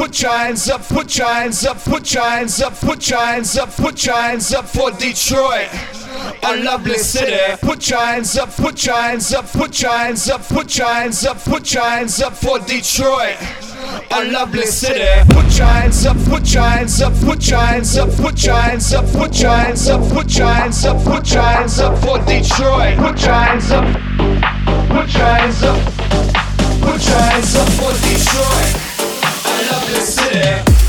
put your hands up, put your hands up, put your hands up, put your hands up, put your hands up for Detroit. A lovely city. Put your hands up, put your hands up, put your hands up, put your hands up, put your hands up for Detroit. A lovely city. Put your up, put your hands up, put your hands up, put your hands up, put your hands up, put your hands up, put your hands up for Detroit. Put your hands up, put your hands up, put your hands up for Detroit. Lovely city.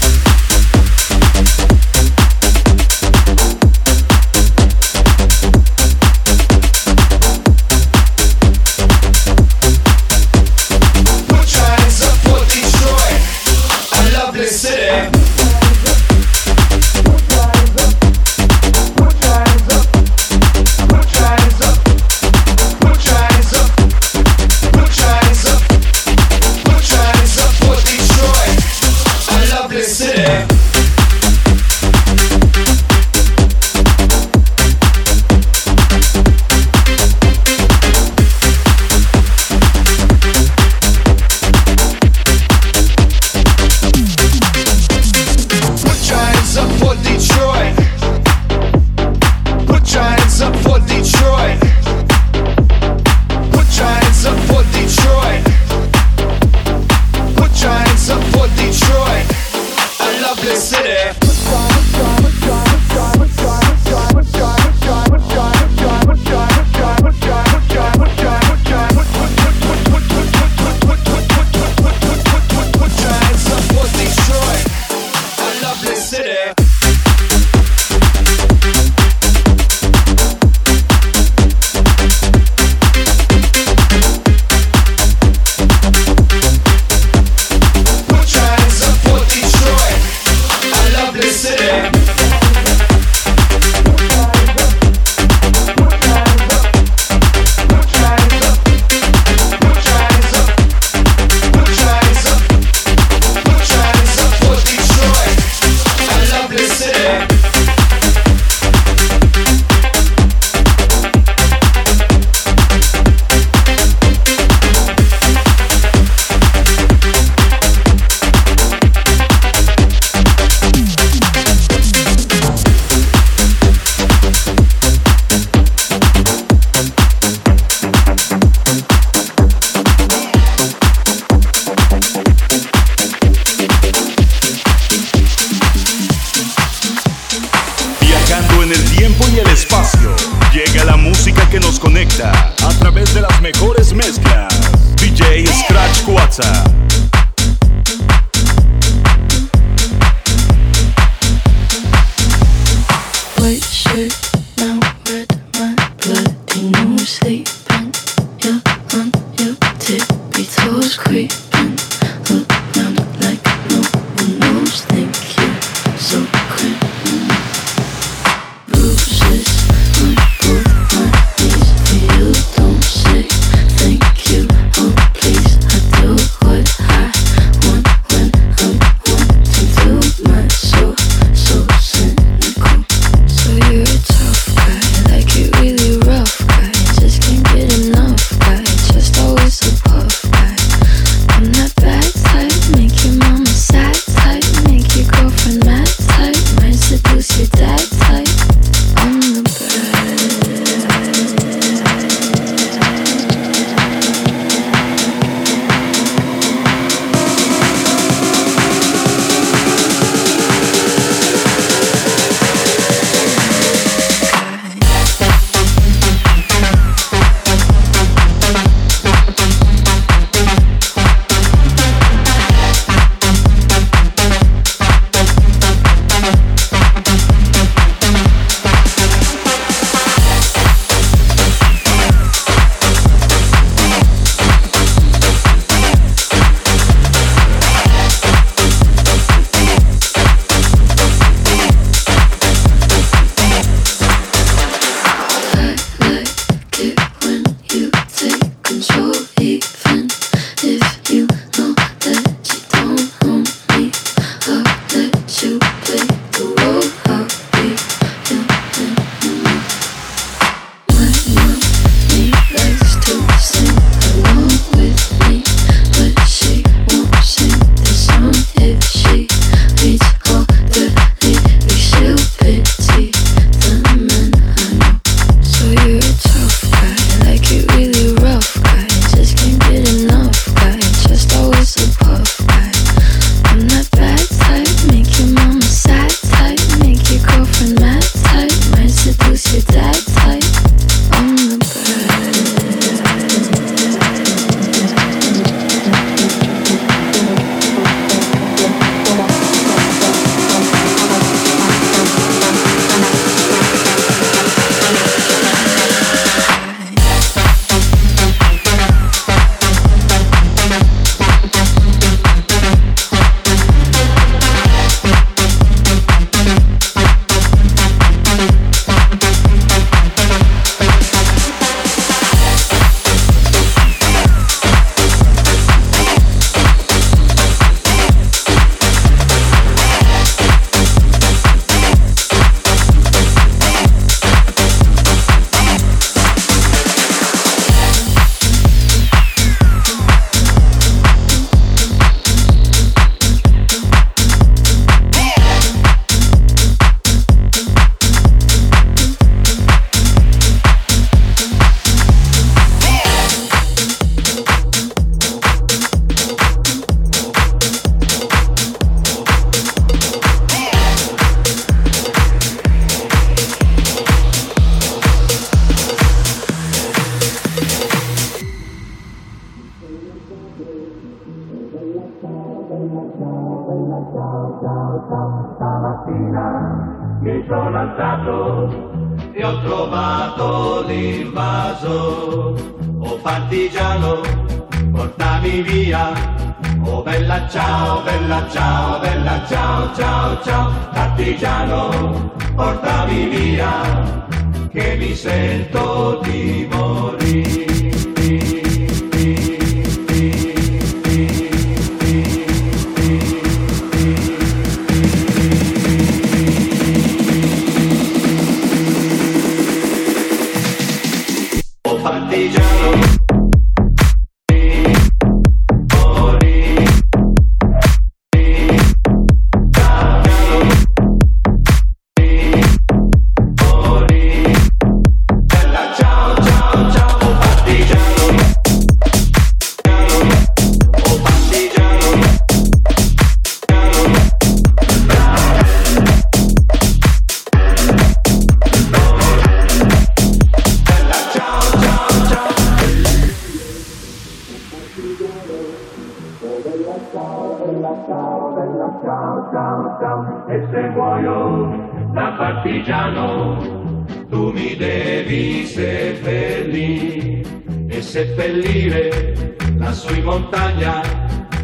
seppellire la in montagna.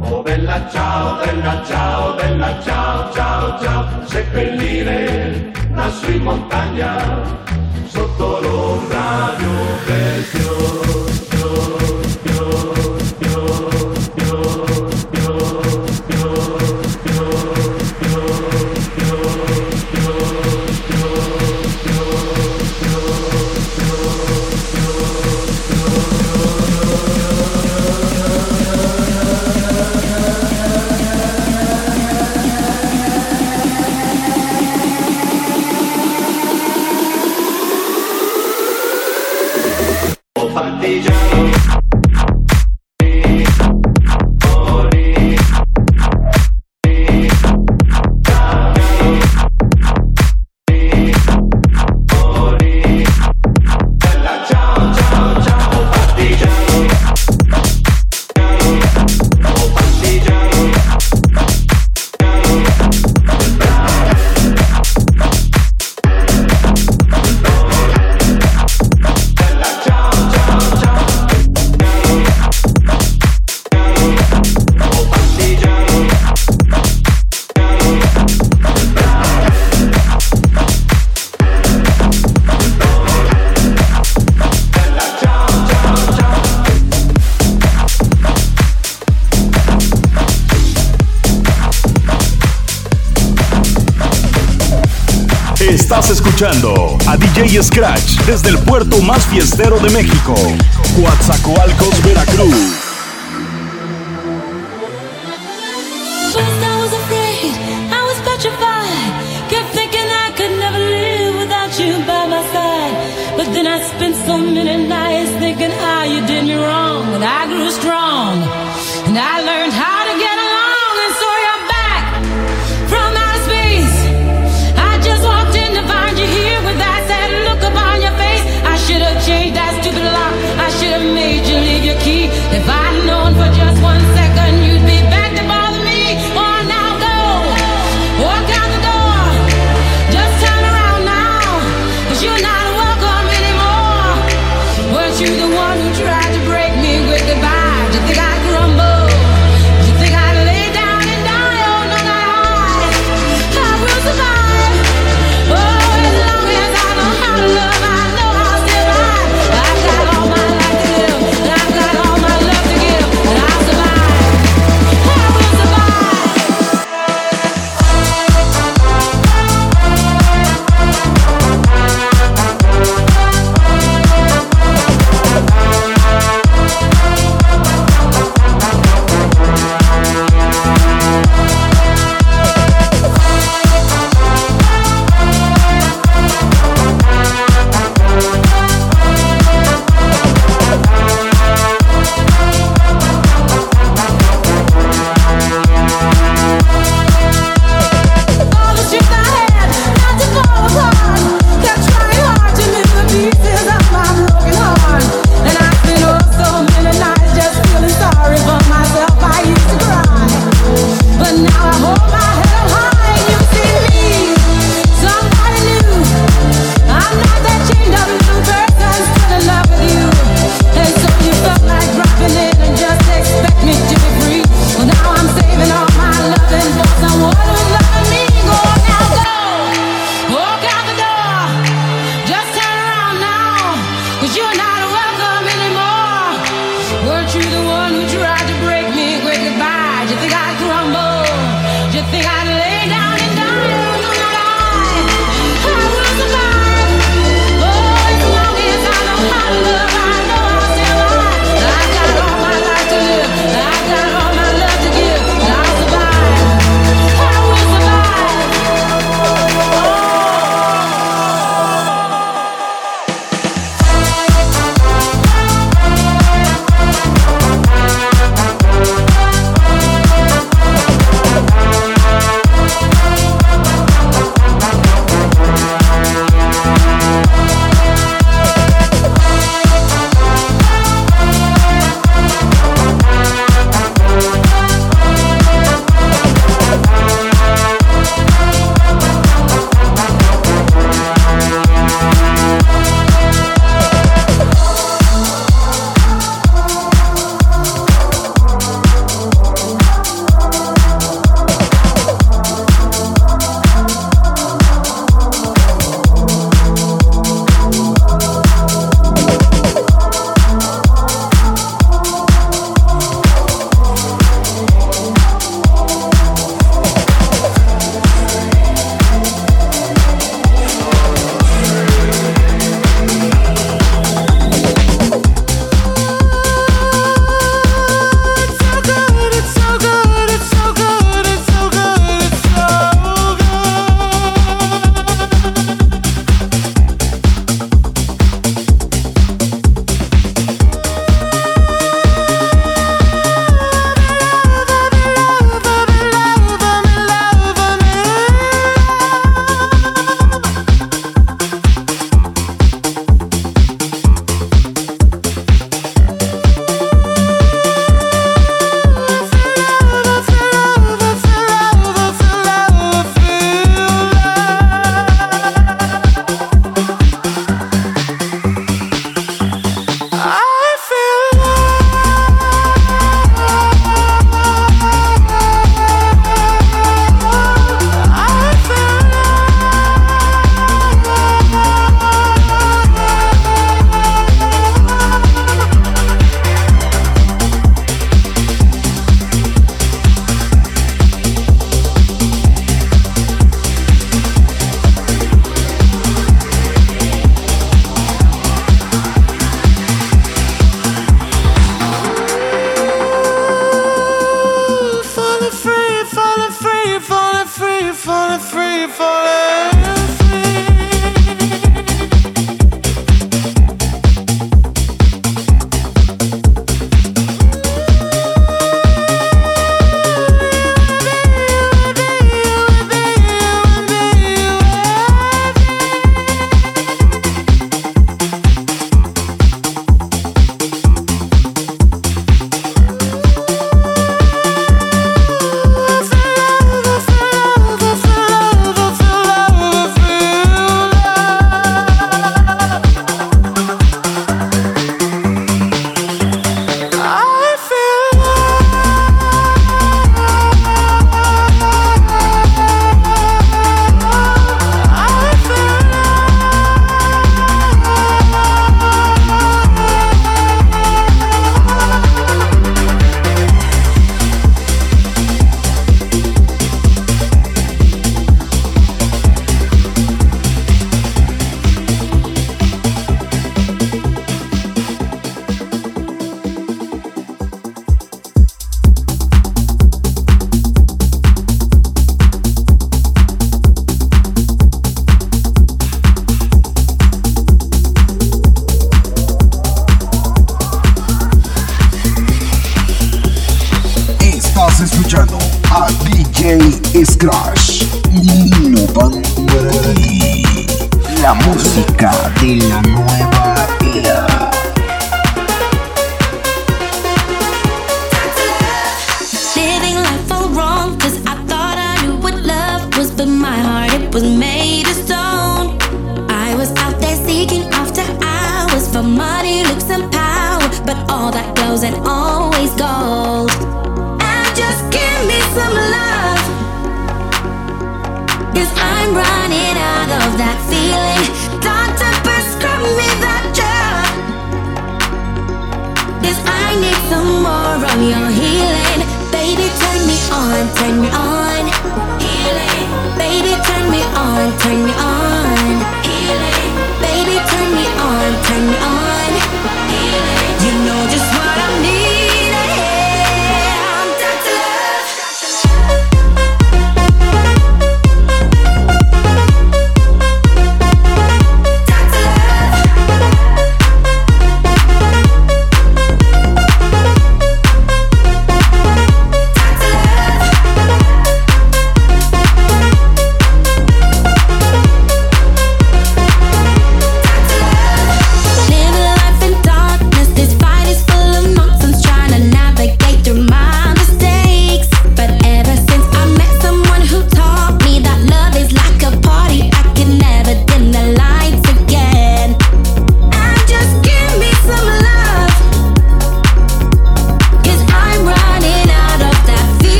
Oh bella ciao, bella ciao, bella ciao, ciao, ciao, seppellire la in montagna sotto l'ombra di un bel fiore. A DJ Scratch desde el puerto más fiestero de México, Coatzacoalcos, Veracruz.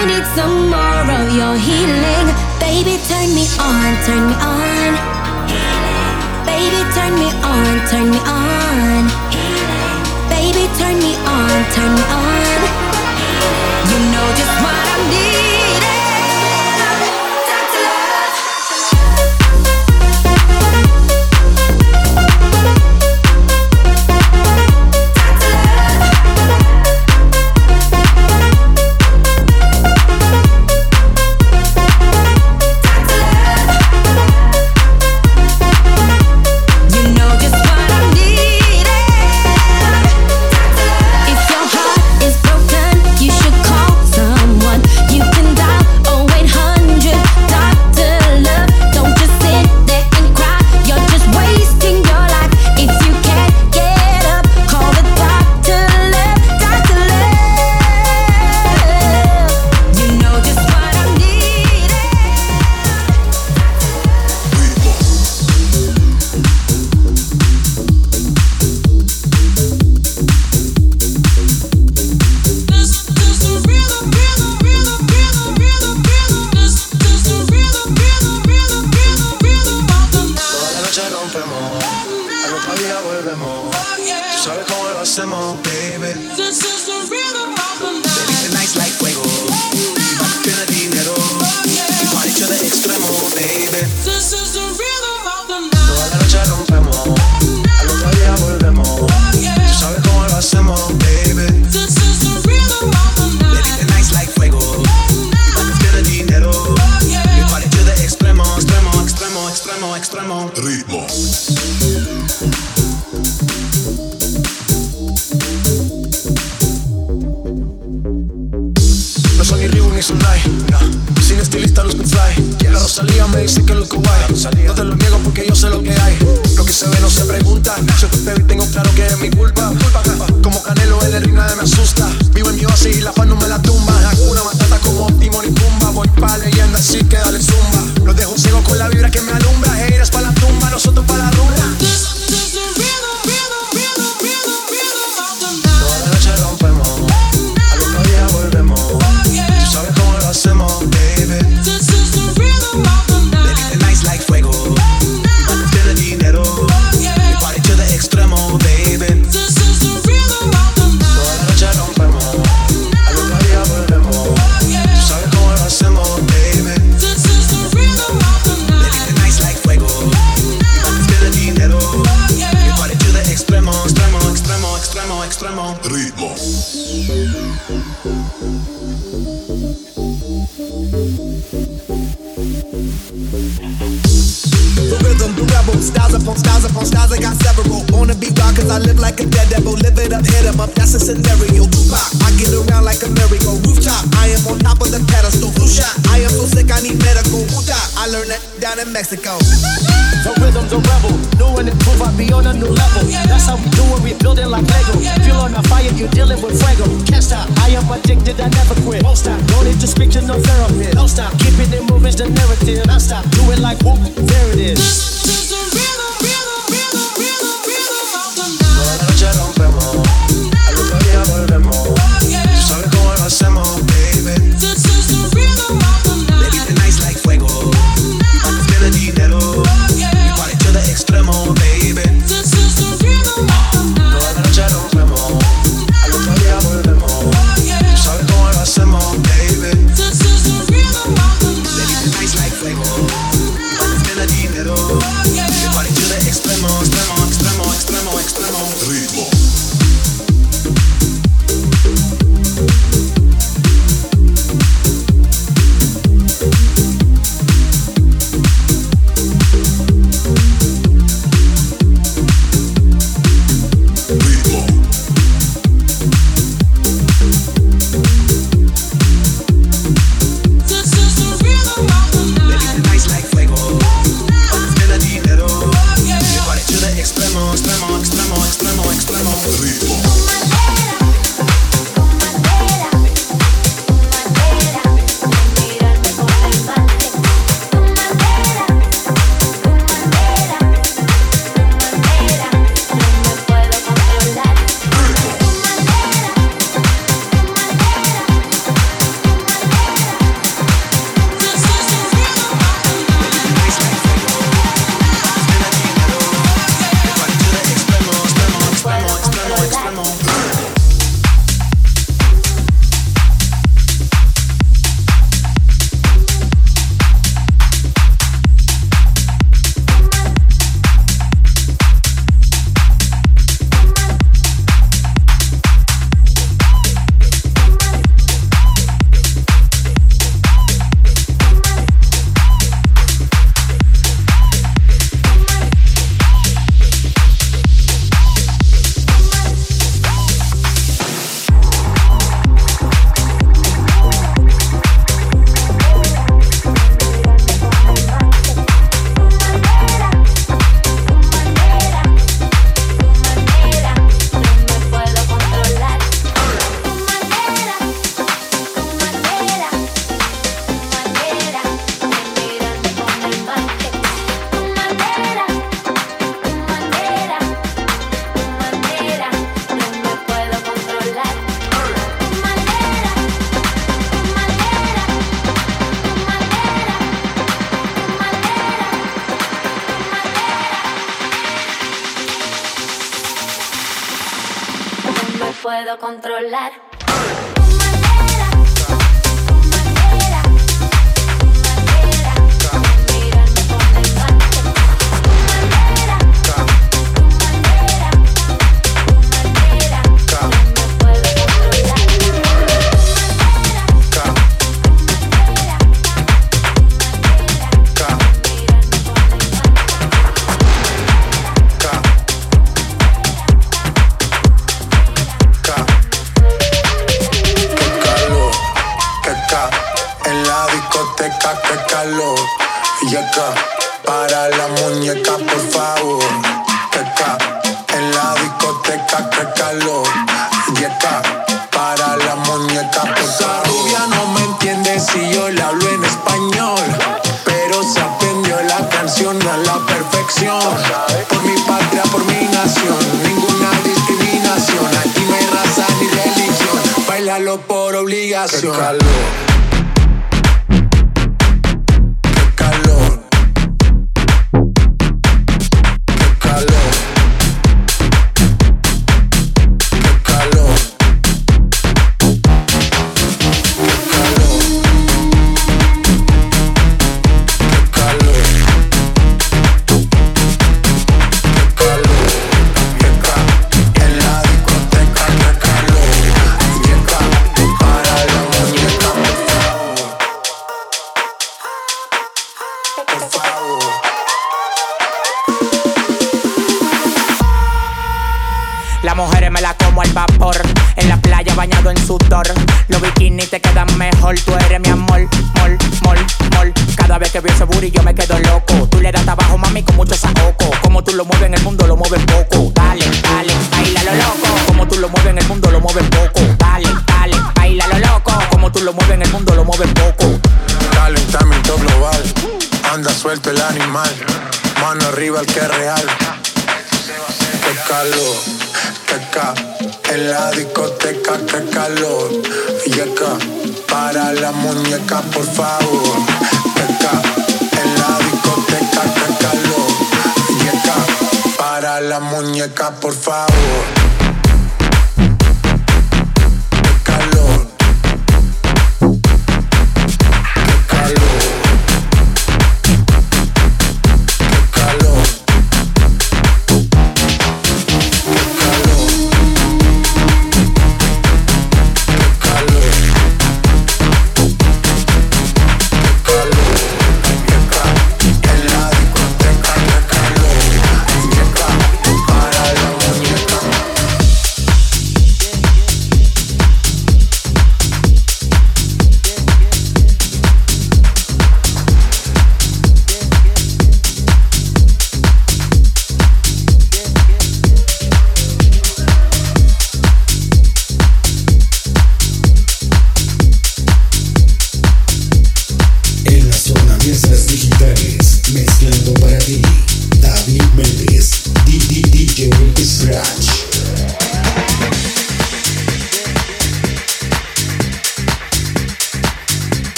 I need some more of your healing. Baby, turn me on, turn me on. Baby, turn me on, turn me on. Baby, turn me on, turn me on. You know just what I need.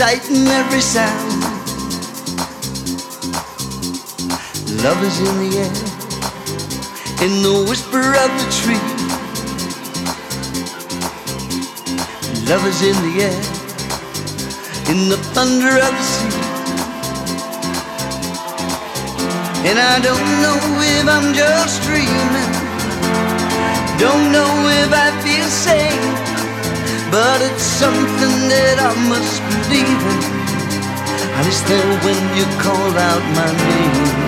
Sight and every sound. Love is in the air. In the whisper of the tree. Love is in the air. In the thunder of the sea. And I don't know if I'm just dreaming. Don't know if I feel sane. But it's something that I must believe in. I there when you call out my name.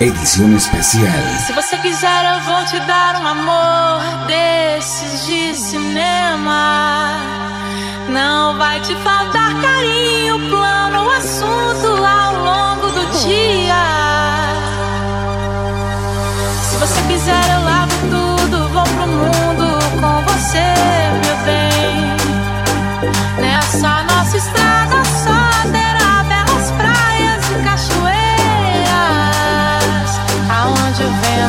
Edición especial. Se você quiser, eu vou te dar um amor desses de cinema. Não vai te faltar carinho, plano, o assunto ao longo do dia. Se você quiser, eu lavo tudo, vou pro mundo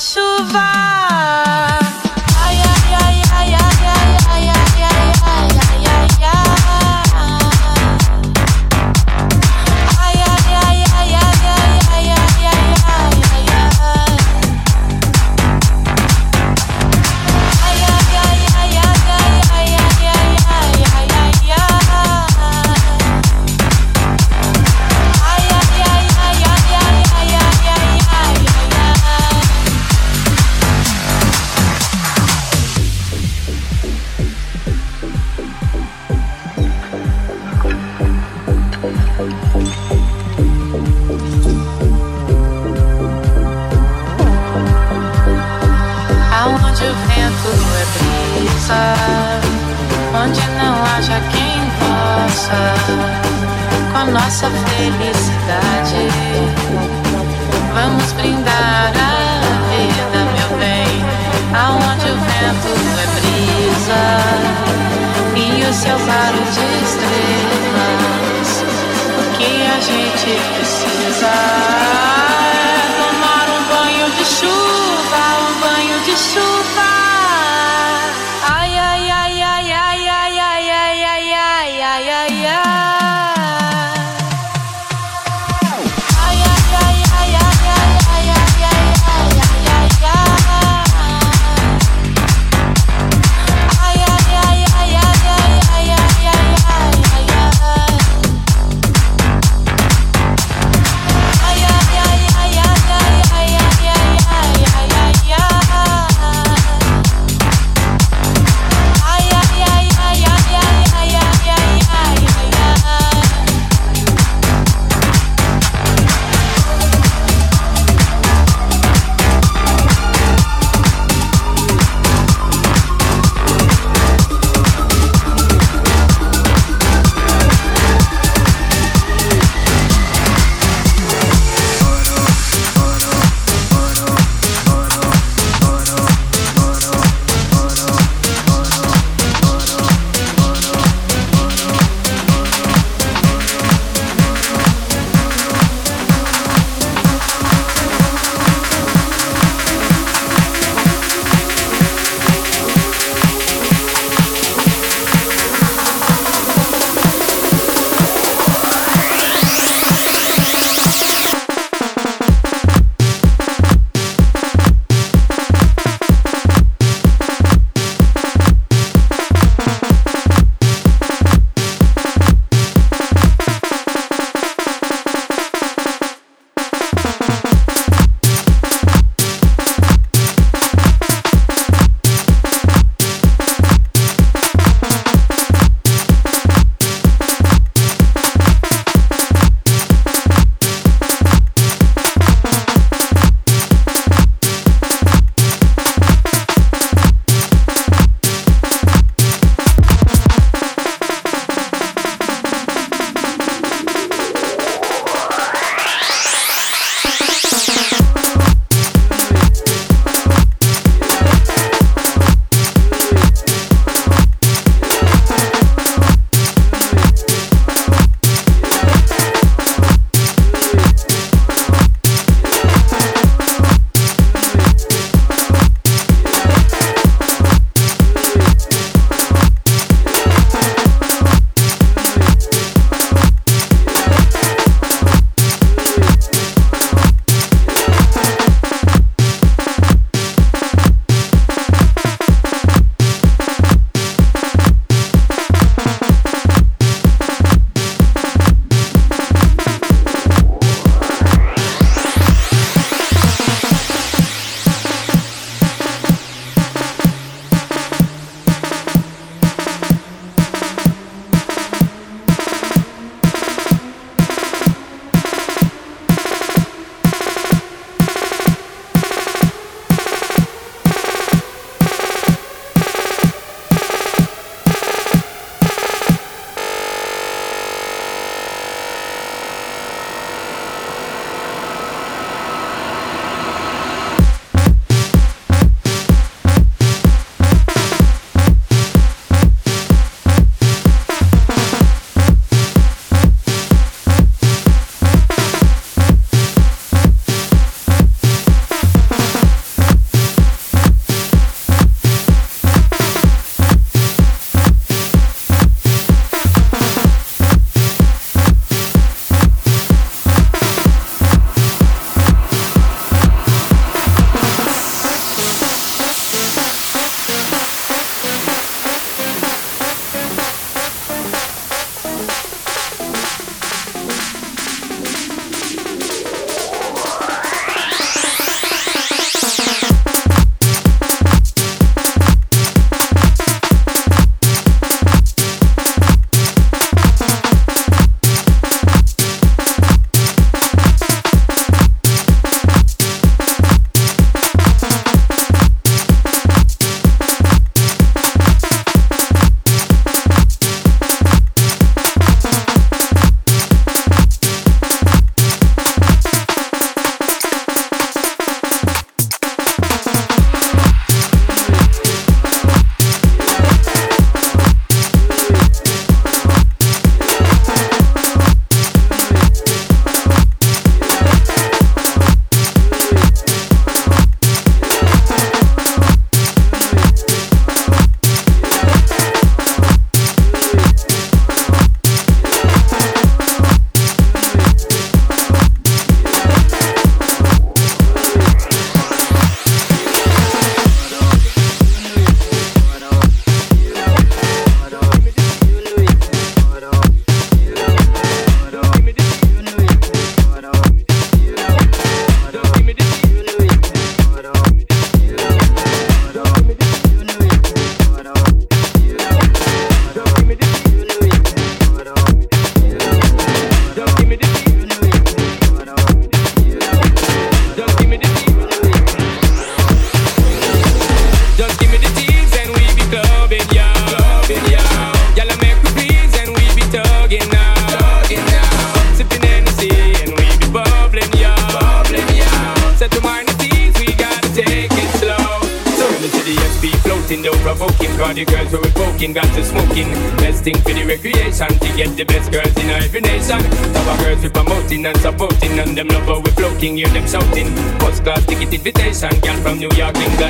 chuva.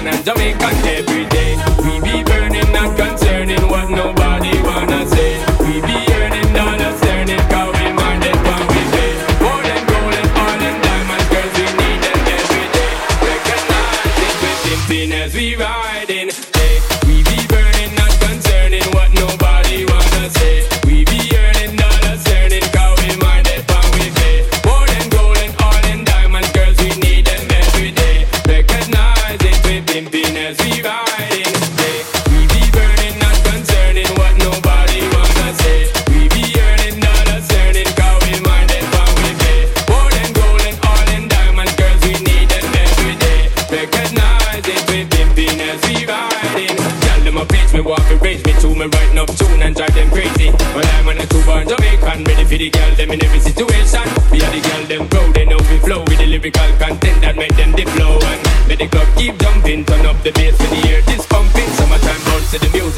African and Jamaican every day. We be burning, not concerning what nobody wanna say. We be earning dollars.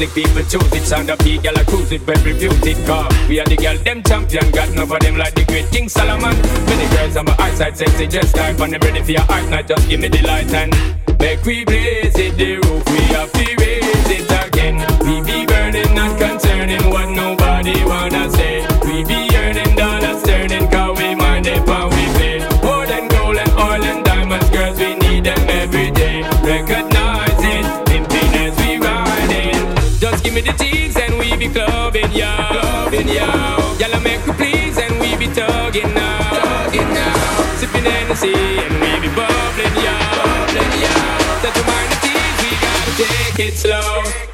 music people choose it. Sound of the girl a cruise it, very beauty car We are the girl, them champion. God none of them like the great King Solomon. Many girls on my eyesight, sexy just like When I'm ready for your heart. Now just give me the light and Make we blaze it, the roof we are furious sea and we be bubbling, yo, bubbling, yo. Set your mind at ease, we gotta take it slow.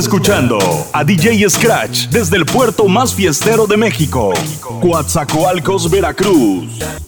Escuchando a DJ Scratch desde el puerto más fiestero de México, Coatzacoalcos, Veracruz.